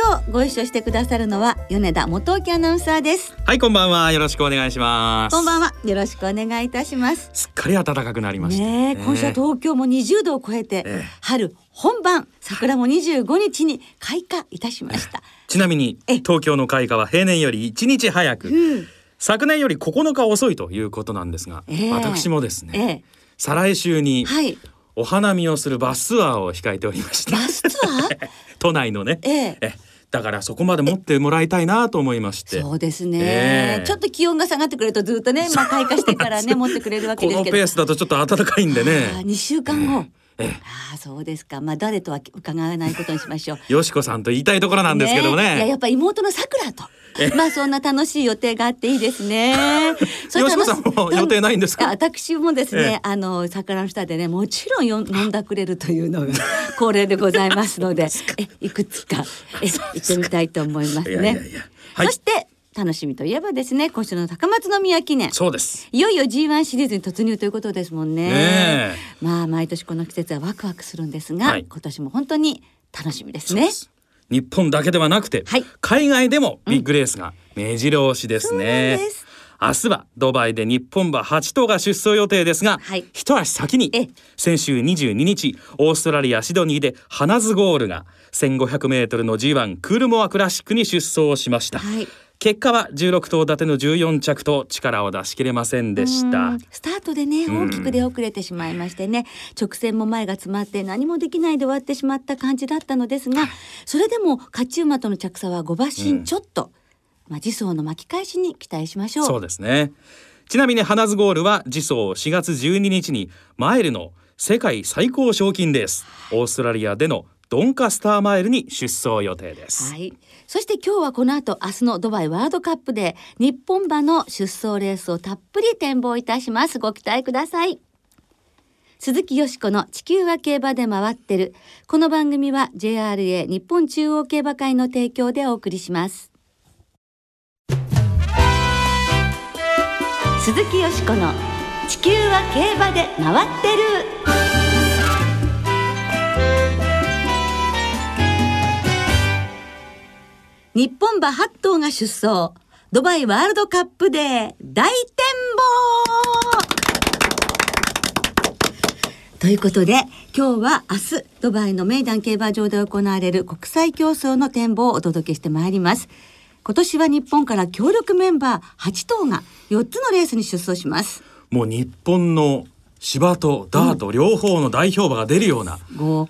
今日ご一緒してくださるのは米田元沖アナウンサーです。はいこんばんは。よろしくお願いします。こんばんは。よろしくお願いいたします。すっかり暖かくなりましたね今週は東京も20度を超えて、ええ、春本番桜も25日に開花いたしました、ちなみに東京の開花は平年より1日早く、うん、昨年より9日遅いということなんですが、えー、私もですね、再来週に、はいお花見をするバスツアーを控えておりまして。バスツアー？都内のね、ええ。だからそこまで持ってもらいたいなと思いまして。そうですね、えー、ちょっと気温が下がってくれるとずっとねまあ開花してからね持ってくれるわけですけど。このペースだとちょっと暖かいんでね。2週間後、えー、ああそうですか。まあ誰とは伺わないことにしましょう。よしこさんと言いたいところなんですけどね。ねいややっぱ妹のさくらと。まあそんな楽しい予定があっていいですね。そよしこさんも予定ないんですか？私もですね、あの桜の下でねもちろんよ飲んだくれるというのが 恒例でございますので、えいくつかえ行ってみたいと思いますね。いやいやいやはい、そして楽しみといえばですね今週の高松宮記念。そうです。いよいよ G1 シリーズに突入ということですもんね。ねまあ毎年この季節はワクワクするんですが、はい、今年も本当に楽しみですね日本だけではなくて、はい、海外でもビッグレースが目白押しですね、うん明日はドバイで日本馬8頭が出走予定ですが、はい、一足先に先週22日オーストラリアシドニーでハナズゴールが 1500m の G1 クールモアクラシックに出走しました、はい結果は16頭立ての14着と力を出し切れませんでした。スタートでね大きく出遅れてしまいましてね、直線も前が詰まって何もできないで終わってしまった感じだったのですがそれでも勝ち馬との着差は5馬身ちょっと、うん、まあ、次走の巻き返しに期待しましょう。そうですね。ちなみに花ズゴールは次走4月12日にマイルの世界最高賞金レースオーストラリアでのドンカスターマイルに出走予定です。はい。そして今日はこの後明日のドバイワールドカップで日本馬の出走レースをたっぷり展望いたします。ご期待ください。鈴木よしこの地球は競馬で回ってる。この番組は JRA 日本中央競馬会の提供でお送りします。鈴木よしこの地球は競馬で回ってる。日本馬8頭が出走。ドバイワールドカップで大展望。ということで今日は明日ドバイのメイダン競馬場で行われる国際競争の展望をお届けしてまいります。今年は日本から協力メンバー8頭が4つのレースに出走します。もう日本の芝とダート両方の代表馬が出るような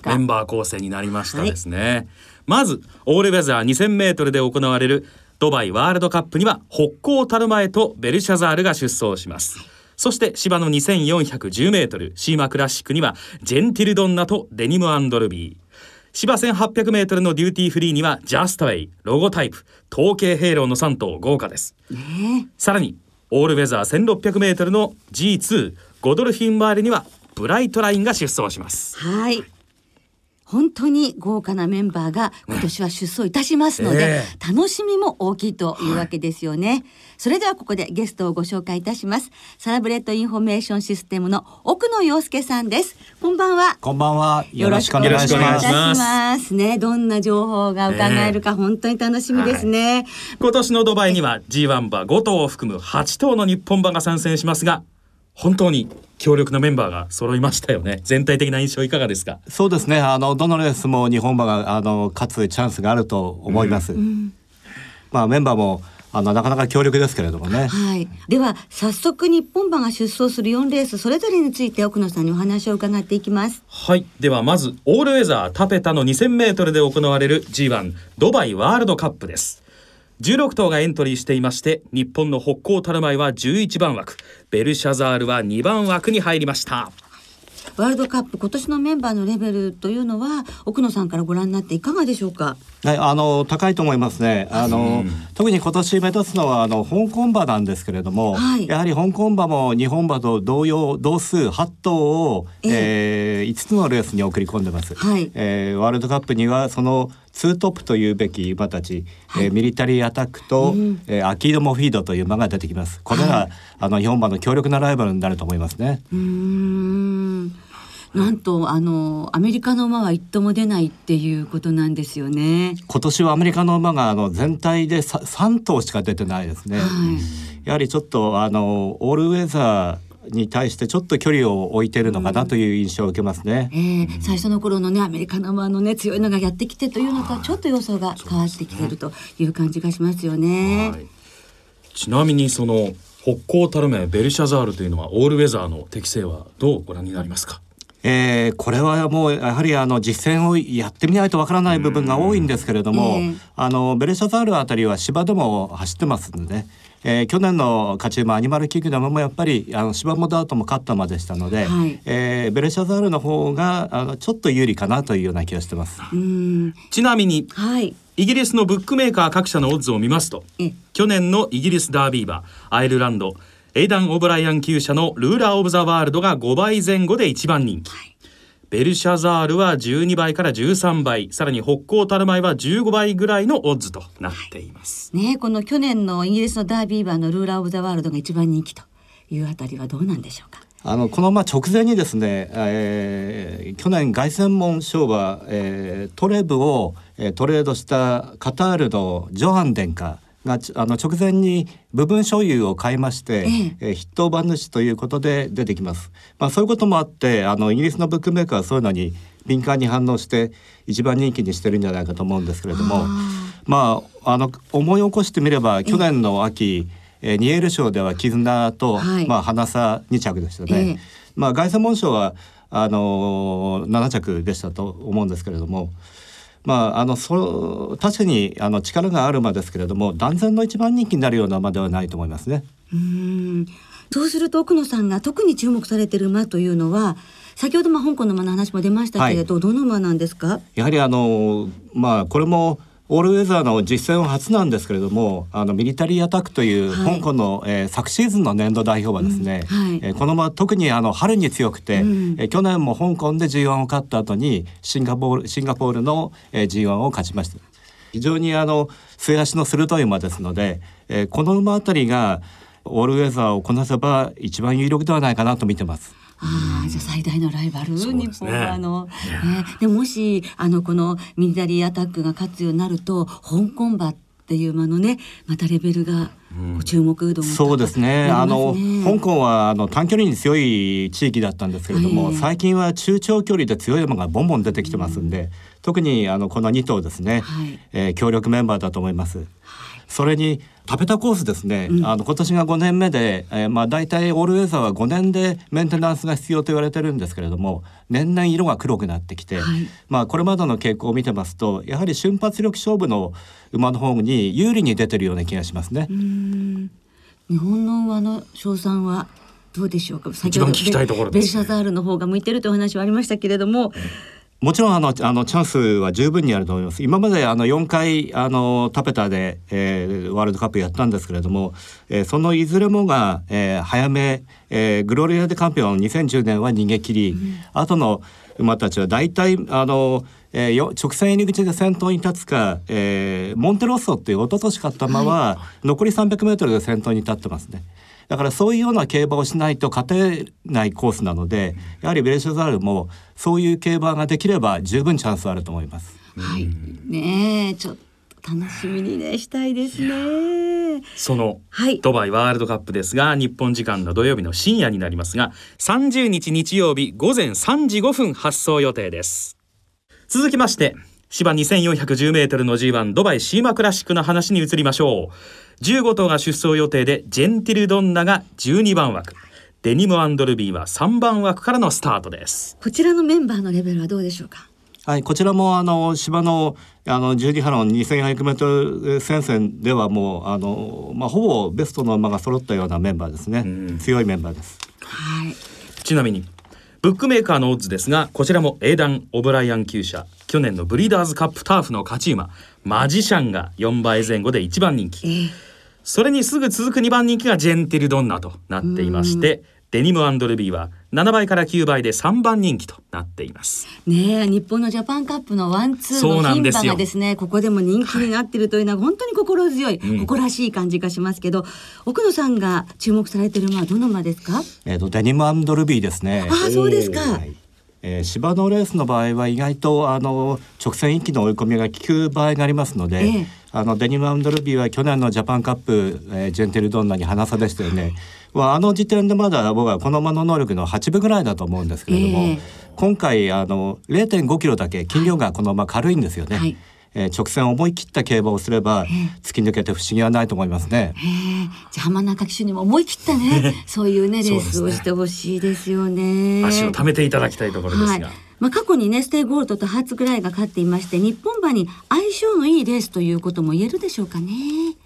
メンバー構成になりましたですね、はいまずオールウェザー 2000m で行われるドバイワールドカップには北高タルマエとベルシャザールが出走します。そして芝の 2410m シーマクラシックにはジェンティルドンナとデニムアンドルビー。芝 1800m のデューティーフリーにはジャスタウェイロゴタイプトウケイヘイローの3頭豪華です、さらにオールウェザー 1600m の G2 ゴドルフィンマイルにはブライトラインが出走します。はい本当に豪華なメンバーが今年は出走いたしますので、えー、楽しみも大きいというわけですよね、はい、それではここでゲストをご紹介いたします。サラブレッドインフォメーションシステムの奥野陽介さんです。こんばんは。こんばんは。よろしくお願いします。ねどんな情報が伺えるか本当に楽しみですね、えーはい、今年のドバイには G1 馬5頭を含む8頭の日本馬が参戦しますが本当に強力なメンバーが揃いましたよね全体的な印象いかがですか？そうですねあのどのレースも日本馬があの勝つチャンスがあると思います、うん、まあメンバーもあのなかなか強力ですけれどもね。はい。では早速日本馬が出走する4レースそれぞれについて奥野さんにお話を伺っていきます。はい。ではまずオールウェザータペタの2000メートルで行われる G1 ドバイワールドカップです。16頭がエントリーしていまして日本の北高たるまいは11番枠。ベルシャザールは2番枠に入りました。ワールドカップ今年のメンバーのレベルというのは奥野さんからご覧になっていかがでしょうか？はい、あの高いと思いますね。あの、うん、特に今年目指すのはあの香港馬なんですけれども、はい、やはり香港馬も日本馬と同様同数8頭を、えー、えー、5つのレースに送り込んでます。はい、えー、ワールドカップにはそのツートップというべき馬たち、はい、えー、ミリタリーアタックと、うん、えー、アキードモフィードという馬が出てきます。これが、はい、あの日本馬の強力なライバルになると思いますね。うんなんとあのアメリカの馬は一頭も出ないっていうことなんですよね。今年はアメリカの馬があの全体で三頭しか出てないですね。はい、やはりちょっとあのオールウェザーに対してちょっと距離を置いてるのかなという印象を受けますね、うん、え。ー、最初の頃のねアメリカの馬のね強いのがやってきてというのとはちょっと予想が変わってきてるという感じがしますよね。はい、ちなみにその北高たるめベルシャザールというのはオールウェザーの適性はどうご覧になりますか？えー、これはもうやはりあの実践をやってみないとわからない部分が多いんですけれども、えー、あのベルシャザールあたりは芝でも走ってますんでね、えー、去年の勝ち馬アニマルキングダムもやっぱりあの芝もダートも勝った馬でしたので、はい、えー、ベルシャザールの方があのちょっと有利かなというような気がしてます。ちなみに、はい、イギリスのブックメーカー各社のオッズを見ますと去年のイギリスダービー馬アイルランドエイダン・オブライアン厩舎のルーラー・オブ・ザ・ワールドが5倍前後で一番人気。はい。ベルシャザールは12倍から13倍さらに北高タルマイは15倍ぐらいのオッズとなっています、はい、ねこの去年のイギリスのダービーバーのルーラー・オブ・ザ・ワールドが一番人気というあたりはどうなんでしょうか？あのこのまあ直前にですね、えー、去年凱旋門賞馬、えー、トレブを、えー、トレードしたカタールのジョハン殿下があの直前に部分所有を買いまして、ええ筆頭馬主ということで出てきます。まあそういうこともあってあのイギリスのブックメーカーはそういうのに敏感に反応して一番人気にしてるんじゃないかと思うんですけれどもまああの思い起こしてみれば去年の秋、えー、ニエール賞では絆と、はい、まあ花差2着でしたね。まあ凱旋門賞はあのー、7着でしたと思うんですけれども。まあ、あのそ確かにあの力がある馬ですけれども断然の一番人気になるような馬ではないと思いますね。うん。そうすると奥野さんが特に注目されている馬というのは先ほどまあ香港の馬の話も出ましたけれど、はい、どの馬なんですか？やはりあのまあこれもオールウェザーの実践は初なんですけれどもあのミリタリーアタックという香港の、はい、えー、昨シーズンの年度代表はですね、うんはい、えー、この馬特にあの春に強くて、うん、えー、去年も香港で G1 を勝った後にシンガポールシンガポールの、えー、G1 を勝ちました。非常にあの末足の鋭い馬ですので、えー、この馬あたりがオールウェザーをこなせば一番有力ではないかなと見てます。ああ、じゃ最大のライバル、ね、日本はあの、ね、でもしあのこのミリタリーアタックが勝つようになると香港馬っていう馬のねまたレベルが注目度も、そうですね。あの香港はあの短距離に強い地域だったんですけれども、最近は中長距離で強い馬がボンボン出てきてますんで、うん、特にあのこの2頭ですね、はい、えー、強力メンバーだと思います。はい、それに食べたコースですね、うん、あの今年が5年目で、えー、まあ大体オールウェザーは5年でメンテナンスが必要と言われてるんですけれども年々色が黒くなってきて、はい、まあこれまでの傾向を見てますとやはり瞬発力勝負の馬の方に有利に出てるような気がしますね。日本の馬の賞賛はどうでしょうか？先ほどベルシャザールの方が向いてるという話はありましたけれども、もちろんあのあのチャンスは十分にあると思います。今まであの4回あのタペタで、えー、ワールドカップやったんですけれども、えー、そのいずれもが、えー、早め、えー、グロリアでカンピオン2010年は逃げ切り、うん、後の馬たちは大体あの、えー、直線入り口で先頭に立つか、えー、モンテロッソっていう一昨年勝った馬は、残り300メートルで先頭に立ってますね。だからそういうような競馬をしないと勝てないコースなのでやはりベレシャザールもそういう競馬ができれば十分チャンスあると思います。はい、ねちょっと楽しみにねしたいですね。その、はい、ドバイワールドカップですが日本時間の土曜日の深夜になりますが30日日曜日午前3時5分発送予定です。続きまして芝2410メートルの G1 ドバイシーマクラシックの話に移りましょう15頭が出走予定でジェンティルドンナが12番枠デニムアンドルビーは3番枠からのスタートですこちらのメンバーのレベルはどうでしょうか？はい、こちらもあの芝のあの12波の2400メートル戦線ではもうあのまあほぼベストの馬が揃ったようなメンバーですね。強いメンバーです。はい。ちなみにブックメーカーのオッズですがこちらも英断オブライアン厩舎去年のブリーダーズカップターフの勝ち馬。マジシャンが4倍前後で1番人気、えー、それにすぐ続く2番人気がジェンティルドンナとなっていましてデニムルビーは7倍から9倍で3番人気となっています。ね日本のジャパンカップのワンツーの牝馬がですねここでも人気になっているというのは本当に心強い、はい、誇らしい感じがしますけど、うん、奥野さんが注目されている馬はどの馬ですか？えっ、とデニムルビーですね。あそうですか、はい。えー、芝のレースの場合は意外とあの直線一気の追い込みが効く場合がありますので、ええ、あのデニムアンドルビーは去年のジャパンカップ、えー、ジェンテルドンナに花差でしたよね。はあの時点でまだ僕はこの馬の能力の8分ぐらいだと思うんですけれども、えー、今回あの0.5キロだけ斤量がこの馬軽いんですよね。はいえー、直線思い切った競馬をすれば突き抜けて不思議はないと思いますね。じゃあ浜中騎手にも思い切ったね そういうねレースをしてほしいですよね。足を溜めていただきたいところですが。はいまあ、過去にねステイゴールドとハーツぐらいが勝っていまして日本馬に相性のいいレースということも言えるでしょうかね。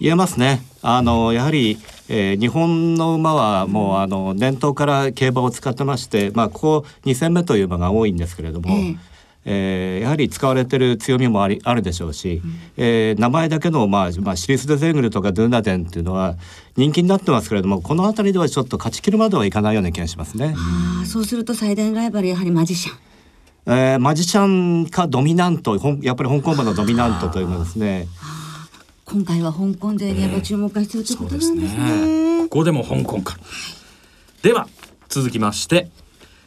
言えますね。あのやはり、えー、日本の馬はもうあの伝統から競馬を使ってまして、まあ、ここ2戦目という馬が多いんですけれども。えーえー、やはり使われてる強みもありあるでしょうし、うん、えー、名前だけの、まあまあ、シリュス・デ・ゼーグルとかドゥーナデンっていうのは人気になってますけれどもこの辺りではちょっと勝ち切るまではいかないような気がしますね。あそうすると最大ライバルやはりマジシャン。えー、マジシャンかドミナントやっぱり香港馬のドミナントというのですね。今回は香港勢にやっぱ注目が必要ということなんですね。すねここでも香港か。では続きまして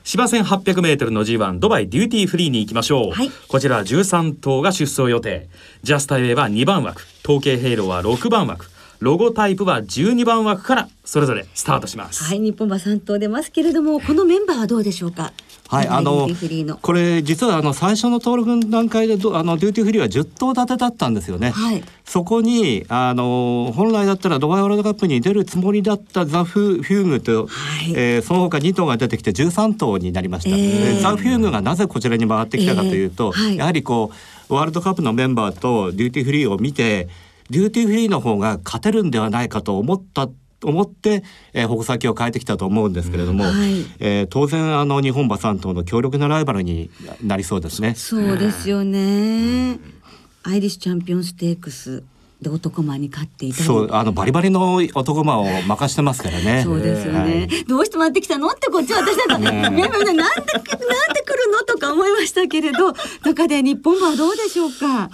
芝1800メートルの G1 ドバイデューティーフリーに行きましょう、はい、こちら13頭が出走予定。ジャスタウェイは2番枠。トウケイヘイローは6番枠。ロゴタイプは12番枠からそれぞれスタートします。はい日本馬3頭出ますけれどもこのメンバーはどうでしょうか？はい、あのこれ実はあの最初の登録の段階であのデューティーフリーは10頭立てだったんですよね。はい、そこにあの本来だったらドバイワールドカップに出るつもりだったザフューグと、はい、えー、その他2頭が出てきて13頭になりました。えー、ザフューグがなぜこちらに回ってきたかというと、えーはい、やはりこうワールドカップのメンバーとデューティーフリーを見てデューティーフリーの方が勝てるんではないかと思った思って、えー、矛先を変えてきたと思うんですけれども、はい、えー、当然あの日本馬3頭の強力なライバルになりそうですね。そうですよね。アイリッシュチャンピオンステークスで男馬に勝っていたそうあのバリバリの男馬を任してますからね。そうですよね、はい、どうして回ってきたの？ってこっちは私なんか、ね、なんでなんで来るの？とか思いましたけれど。中で日本馬はどうでしょうか？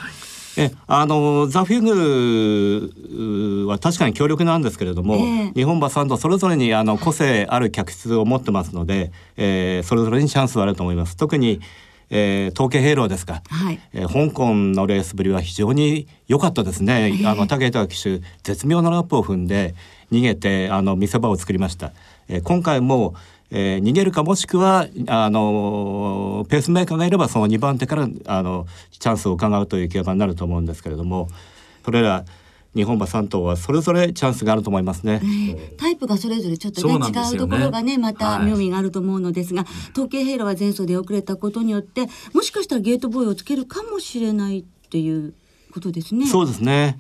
えあのザ・フィグは確かに強力なんですけれども、えー、日本馬サンドそれぞれにあの個性ある客室を持ってますので、えー、それぞれにチャンスはあると思います。特にえ計兵糧ですか、はい。えー、香港のレースぶりは非常に良かったですね、えー、あの武田騎手絶妙なラップを踏んで逃げてあの見せ場を作りました、えー、今回もえー、逃げるかもしくはあのペースメーカーがいればその2番手からあのチャンスを伺うという競馬になると思うんですけれどもそれら日本馬3頭はそれぞれチャンスがあると思いますね。えー、タイプがそれぞれちょっとね、ね、違うところがねまた妙味があると思うのですが、はい、統計兵路は前走で遅れたことによってもしかしたらゲートボーイをつけるかもしれないっていうことですね。そうですね。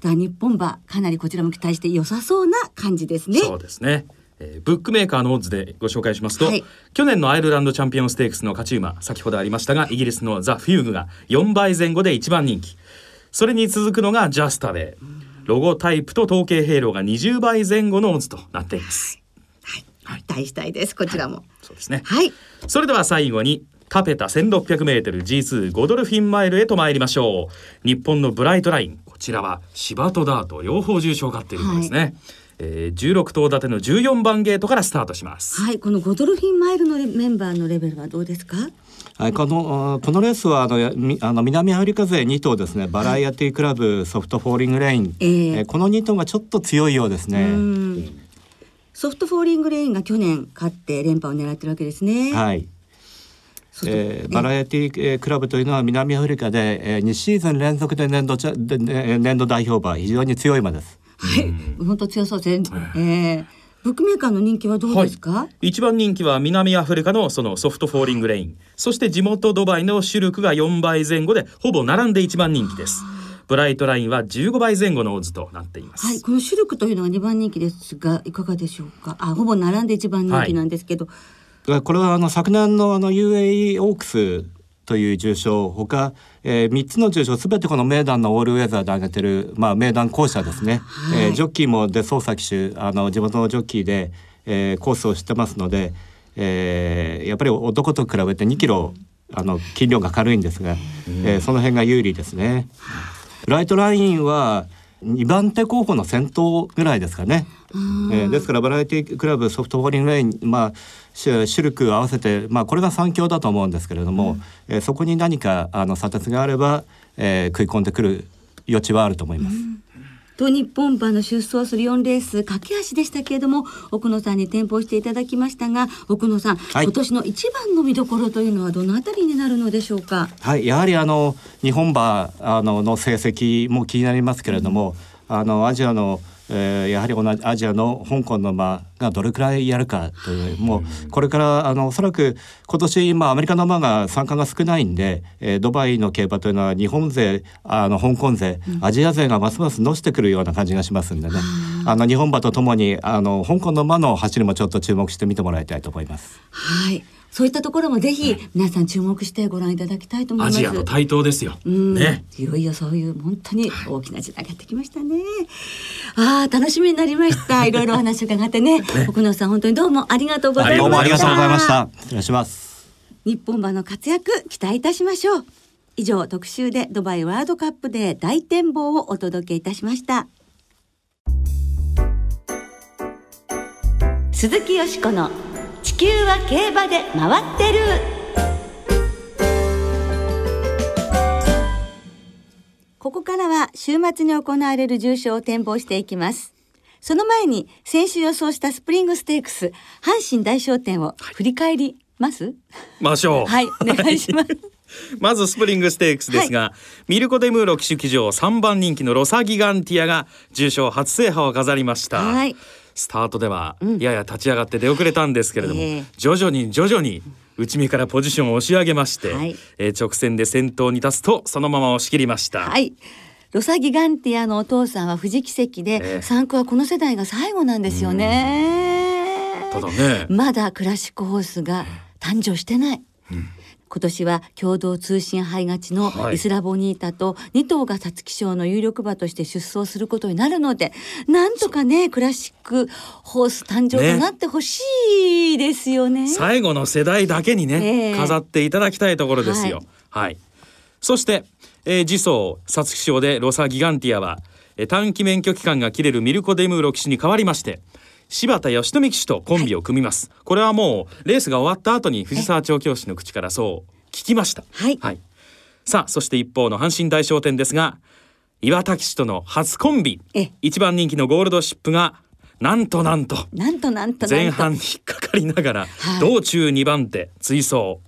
だ日本馬かなりこちらも期待して良さそうな感じですね。そうですね。えー、ブックメーカーのオッズでご紹介しますと、はい、去年のアイルランドチャンピオンステークスの勝ち馬先ほどありましたがイギリスのザ・フューグが4倍前後で一番人気。それに続くのがジャスタウェイ。ロゴタイプと統計兵糧が20倍前後のオッズとなっています、はい。はい、期待したいです。こちらも、はい、そうですね。はい。それでは最後にタペタ 1600m G2 ドルフィンマイルへと参りましょう。日本のブライトライン。こちらは芝とダート両方重賞を勝っているんですね、はいえー、16頭立ての14番ゲートからスタートしますはいこのゴドルフィンマイルのメンバーのレベルはどうですか？はい、このこのレースはあのあの南アフリカ勢2頭ですねバラエティクラブ、ソフトフォーリングレイン、えー、えー、この2頭がちょっと強いようですね。ソフトフォーリングレインが去年勝って連覇を狙ってるわけですね。はい。えー、バラエティクラブというのは南アフリカで、えー、2シーズン連続で年度ちゃで年度代表馬非常に強い馬です。はい、本当強そうです。え。ー、ブックメーカーの人気はどうですか、はい、一番人気は南アフリカのそのソフトフォーリングレイン。そして地元ドバイのシュルクが4倍前後でほぼ並んで一番人気です。ブライトラインは15倍前後のオッズとなっています。はい。このシュルクというのが2番人気ですがいかがでしょうか？あほぼ並んで一番人気なんですけど、はい。これはあの昨年のあの UAE オークスという重賞ほか、えー、3つの重賞すべてこの名段のオールウェザーで挙げてる、まあ、名段校舎ですね、はい、えー、ジョッキーもデソーサ騎手あの地元のジョッキーで、えー、コースを知ってますので、えー、やっぱり男と比べて2キロあの筋量が軽いんですが、えー、その辺が有利ですね。ライトラインは2番手候補の先頭ぐらいですかね。えー、ですからバラエティクラブソフトボーリングレイン、まあ、シルク合わせて、まあ、これが3強だと思うんですけれども、うん、えー、そこに何かあの差別があれば、えー、食い込んでくる余地はあると思います。うん。と日本馬の出走する4レース駆け足でしたけれども奥野さんに展望していただきましたが奥野さん、はい、今年の一番の見どころというのはどのあたりになるのでしょうか？はい。やはりあの日本馬あのの成績も気になりますけれども、うん、あのアジアのえー、やはり同じアジアの香港の馬がどれくらいやるかというもうこれからあのおそらく今年今アメリカの馬が参加が少ないんで、えー、ドバイの競馬というのは日本勢あの香港勢アジア勢がますます乗してくるような感じがしますんでね、あの日本馬とともにあの香港の馬の走りもちょっと注目してみてもらいたいと思います。はいそういったところもぜひ皆さん注目してご覧いただきたいと思います。アジアの台頭ですよ。ね。いよいよそういう本当に大きな時代がやってきましたね。ああ楽しみになりました。いろいろお話を伺ってね。奥野さん本当にどうもありがとうございました。どうもありがとうございました。失礼します。日本馬の活躍期待いたしましょう。以上特集でドバイワールドカップで大展望をお届けいたしました。鈴木よしこの地球は競馬で回ってる。ここからは週末に行われる重賞を展望していきます。その前に先週予想したスプリングステークス阪神大賞典を振り返ります、はい、ましょう。はいお願いします。まずスプリングステークスですが、はい、ミルコ・デムーロ騎手騎乗3番人気のロサギガンティアが重賞初制覇を飾りました、はい、スタートではやや立ち上がって出遅れたんですけれども、うんえ。ー、徐々に徐々に内目からポジションを押し上げまして、はい、えー、直線で先頭に立つとそのまま押し切りました。はい。ロサギガンティアのお父さんは富士奇跡で、えー、3区はこの世代が最後なんですよね。ただね。まだクラシックホースが誕生してない。うん今年は共同通信杯勝ちのイスラボニータと2頭が皐月賞の有力馬として出走することになるのでなんとかねクラシックホース誕生となってほしいですよね、ね、最後の世代だけにね、えー、飾っていただきたいところですよ。はい、はい、そして、えー、次走皐月賞でロサギガンティアは、えー、短期免許期間が切れるミルコ・デムーロ騎手に代わりまして柴田義富騎手とコンビを組みます、はい、これはもうレースが終わった後に藤沢調教師の口からそう聞きました、はい、はい、さあそして一方の阪神大賞典ですが岩田騎手との初コンビ。一番人気のゴールドシップがなんとなんと。なんとなんと前半に引っかかりながら、はい、道中2番手追走。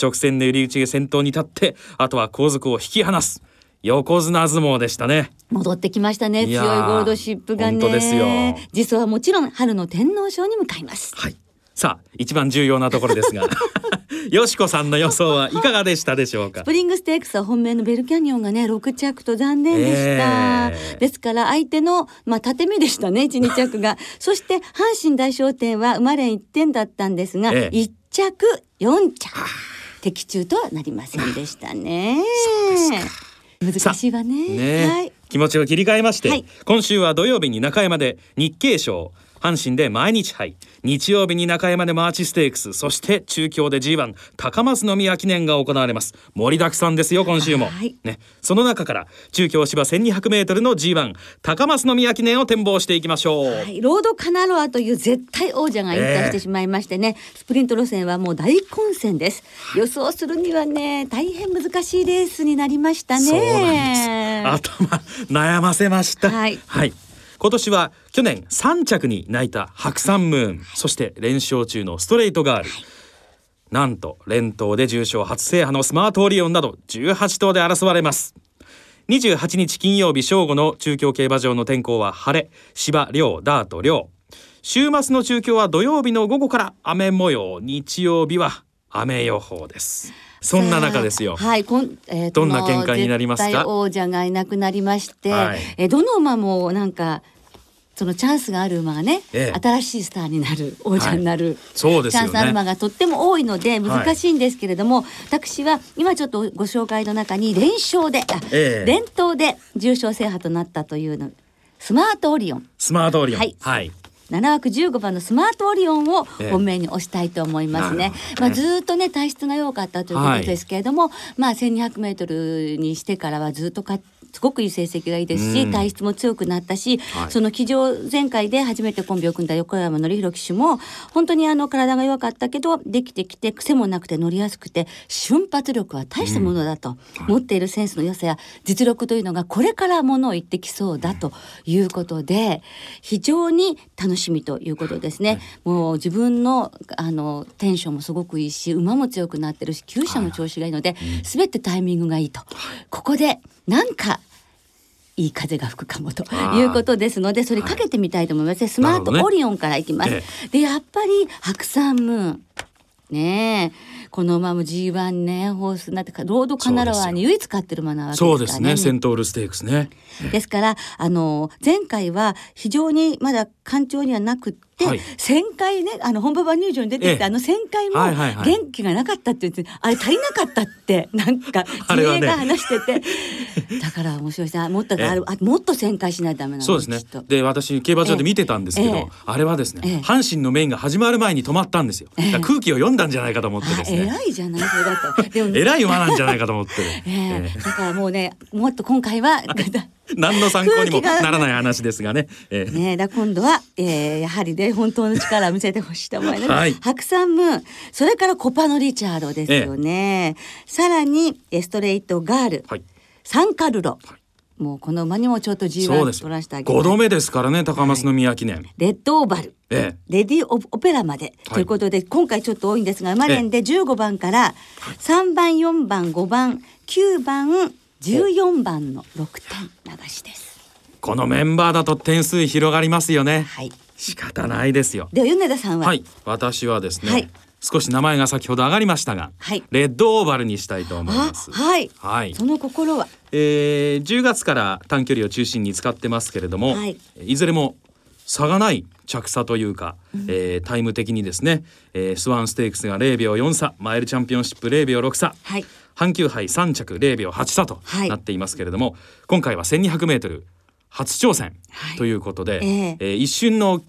直線で売り打ちが先頭に立ってあとは後続を引き離す横綱相撲でしたね。戻ってきましたね。強いゴールドシップがね。ですよ。実はもちろん春の天皇賞に向かいます。はい。さあ一番重要なところですが。よしこさんの予想はいかがでしたでしょうか？スプリングステークスは本命のベルキャニオンがね6着と残念でした、えー、ですから相手のまあ縦目でしたね12着が。そして阪神大賞典は生まれ1点だったんですが、えー、1着4着。的中とはなりませんでしたね難しいわね。ねはい、気持ちを切り替えまして、はい、今週は土曜日に中山で日経賞阪神で毎日杯日曜日に中山でマーチステークス。そして中京で G1 高松宮記念が行われます。盛りだくさんですよ今週も、はい、ね。その中から中京芝 1200m の G1 高松宮記念を展望していきましょう、はい、ロードカナロアという絶対王者が引退してしまいましてね、えー、スプリント路線はもう大混戦です。予想するにはね大変難しいレースになりましたね。頭悩ませました。はい、はい今年は去年3着に泣いた白山ムーン。そして連勝中のストレートガール、なんと連投で重賞初制覇のスマートオリオンなど18頭で争われます。28日金曜日正午の中京競馬場の天候は晴れ。芝涼ダート涼週末の中京は土曜日の午後から。雨模様日曜日は雨予報ですそんな中ですよ。はい、こん、えー、どんな見解になりますか？王者がいなくなりまして、はい、えどの馬もなんかそのチャンスがある馬がね、ええ、新しいスターになる王者になる、はい、そうです、ね、チャンスある馬がとっても多いので難しいんですけれども、はい、私は今ちょっとご紹介の中に連勝で、え、連投で重賞制覇となったというのスマートオリオン。スマートオリオン。はい、はい7枠15番のスマートオリオンを本命に押したいと思いますね。ええ、まあずっとね体質が良かったということですけれども、はい、まあ1200メートルにしてからはずっと勝すごくいい成績がいいですし、体質も強くなったし、はい、その騎乗前回で初めてコンビを組んだ横山典弘騎手も本当にあの体が弱かったけどできてきて癖もなくて乗りやすくて瞬発力は大したものだと、持っているセンスの良さや実力というのがこれからものを言ってきそうだとい。うことで非常に楽しみということですね。もう自分のあのテンションもすごくいいし馬も強くなってるし厩舎も調子がいいので、全てタイミングがいいと。ここでなんかいい風が吹くかもということですのでそれかけてみたいと思います、はい、スマートオリオンからいきます。ね、でやっぱり白山ムーンねこの馬も G1 ねホースなってロードカナラワーに唯一勝ってる馬なわけですからね。そうですね。セントールステークスね。ですからあの前回は非常にまだ干潮にはなくで、はい、旋回ねあの本場場入場に出てきた、あの旋回も元気がなかったって言って、あれ足りなかったって なんか 自衛が話してて、ね、だから面白いさもっとああもっと旋回しないとダメなのそうですね。で私競馬場で見てたんですけど、あれはですね、阪神のメインが始まる前に止まったんですよ、空気を読んだんじゃないかと思ってですね。偉いじゃないそれだと。でも偉い馬なんじゃないかと思って、えー、だからもうねもっと今回は 何の参考にもならない話ですがね。えー、ねだ今度は、えー、やはりね本当の力を見せてほしいと思います。はい、白山ムーンそれからコパのリチャードですよね。えー、さらにストレートガール、はい、サンカルロ。はい。もうこの馬にもちょっと G1 取らせてあげ5度目ですからね高松宮記念、はい、レッドオーバル、ええ、レディオペラまで、ということで今回ちょっと多いんですが馬連で15番から3番4番5番9番14番の6点流しです。このメンバーだと点数広がりますよね。はい。仕方ないですよ。では米田さんは？はい。私はですね、はい、少し名前が先ほど上がりましたが、はい、レッドオーバルにしたいと思います。はい、はい、その心は、えー、10月から短距離を中心に使ってますけれども、はい、いずれも差がない着差というか、うん、えー、タイム的にですね、えー、スワンステークスが0秒4差マイルチャンピオンシップ0秒6差、はい、阪急杯3着0秒8差となっていますけれども、はい、今回は 1200m 初挑戦ということで、はい、えー、えー、一瞬の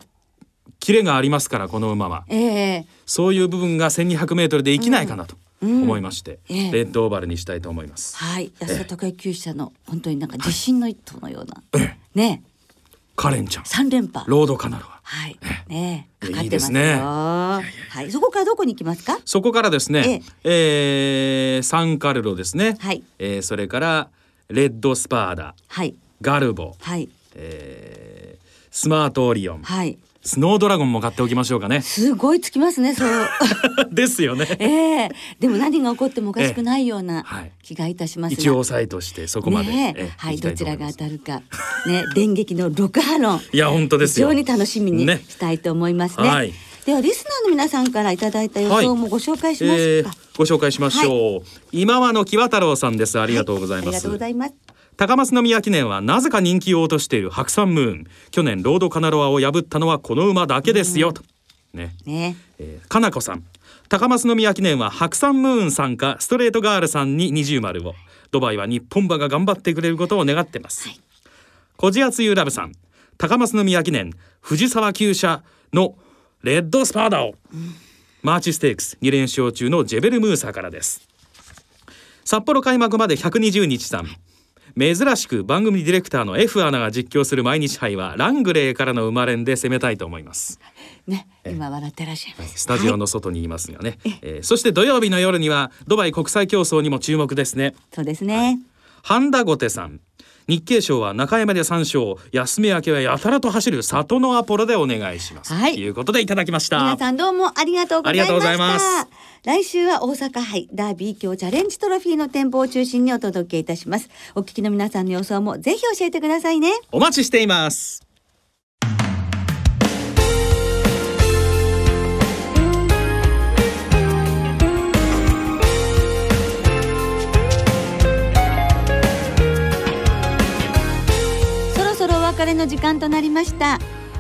キレがありますからこの馬は、えー、そういう部分が 1200m で生きないかなと。思いまして、うんえー、レッドオーバルにしたいと思います。はい、安田高久者の本当になんか自信の一頭のような、はい、ね。カレンちゃん。三連覇。ロードカナルは。はい。ねかかってますね。はい。そこからどこに行きますか？そこからですね、ええー、サンカルロですね。はい。えー、それからレッドスパーダ。はい。ガルボ。はい。えー、スマートオリオン。はい。スノードラゴンも買っておきましょうかね。すごいつきますね、そう。ですよね。ええー、でも何が起こってもおかしくないような気がいたします、一応抑えとしてそこまで。ね、はい、どちらが当たるか。ね、電撃の六波論。いや、本当です非常に楽しみにしたいと思いますね。ねはい、ではリスナーの皆さんからいただいた予想もご紹介しますか。はいえー、ご紹介しましょう。はい、今和の木和太郎さんです。ありがとうございます。ありがとうございます。高松宮記念はなぜか人気を落としている白山ムーン。去年ロードカナロアを破ったのはこの馬だけですよ、とね。ね、えー、かなこさん。高松宮記念はハクサンムーンさんかストレートガールさんに二重丸を。ドバイは日本馬が頑張ってくれることを願ってます、はい、小地厚ゆラブさん。高松宮記念藤沢厩舎のレッドスパーダを、うん、マーチステークス2連勝中のジェベルムーサからです。札幌開幕まで120日さん珍しく番組ディレクターの F アナが実況する毎日杯はラングレーからの生まれんで攻めたいと思います。ね今笑ってらっしゃいます。スタジオの外にいますがね、はい、えー、そして土曜日の夜にはドバイ国際競争にも注目ですね。そうですね、はい、半田御手さん日経賞は中山で3勝休み明けはやたらと走る里のアポロでお願いします、はい、ということでいただきました。皆さんどうもありがとうございます。来週は大阪杯ダービー京チャレンジトロフィーの展望を中心にお届けいたします。お聞きの皆さんの予想もぜひ教えてくださいね。お待ちしています別れの時間となりました。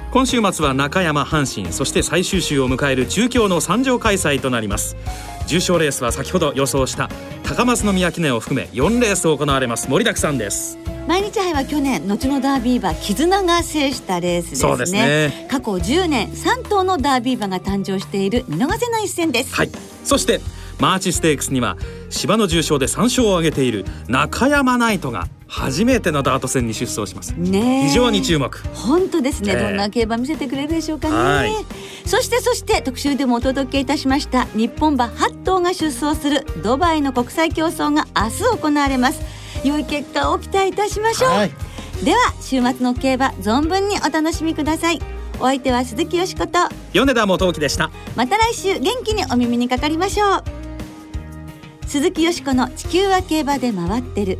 今週末は中山阪神そして最終週を迎える中京の三条開催となります。重賞レースは先ほど予想した高松宮記念を含め4レース行われます盛りだくさんです。毎日杯は去年後のダービー馬絆が制したレースですね。ですね。過去10年3頭のダービー馬が誕生している見逃せない一戦です。はい。そしてマーチステークスには芝の重賞で3勝を挙げている中山ナイトが初めてのダート戦に出走します。ね非常に注目。本当ですね、どんな競馬見せてくれるでしょうかね。そしてそして特集でもお届けいたしました。日本馬8頭が出走するドバイの国際競争が明日行われます。良い結果を期待いたしましょう、はい、では週末の競馬存分にお楽しみください。お相手は鈴木よしこと。米田元樹でした。また来週元気にお耳にかかりましょう。鈴木よしこの地球は競馬で回ってる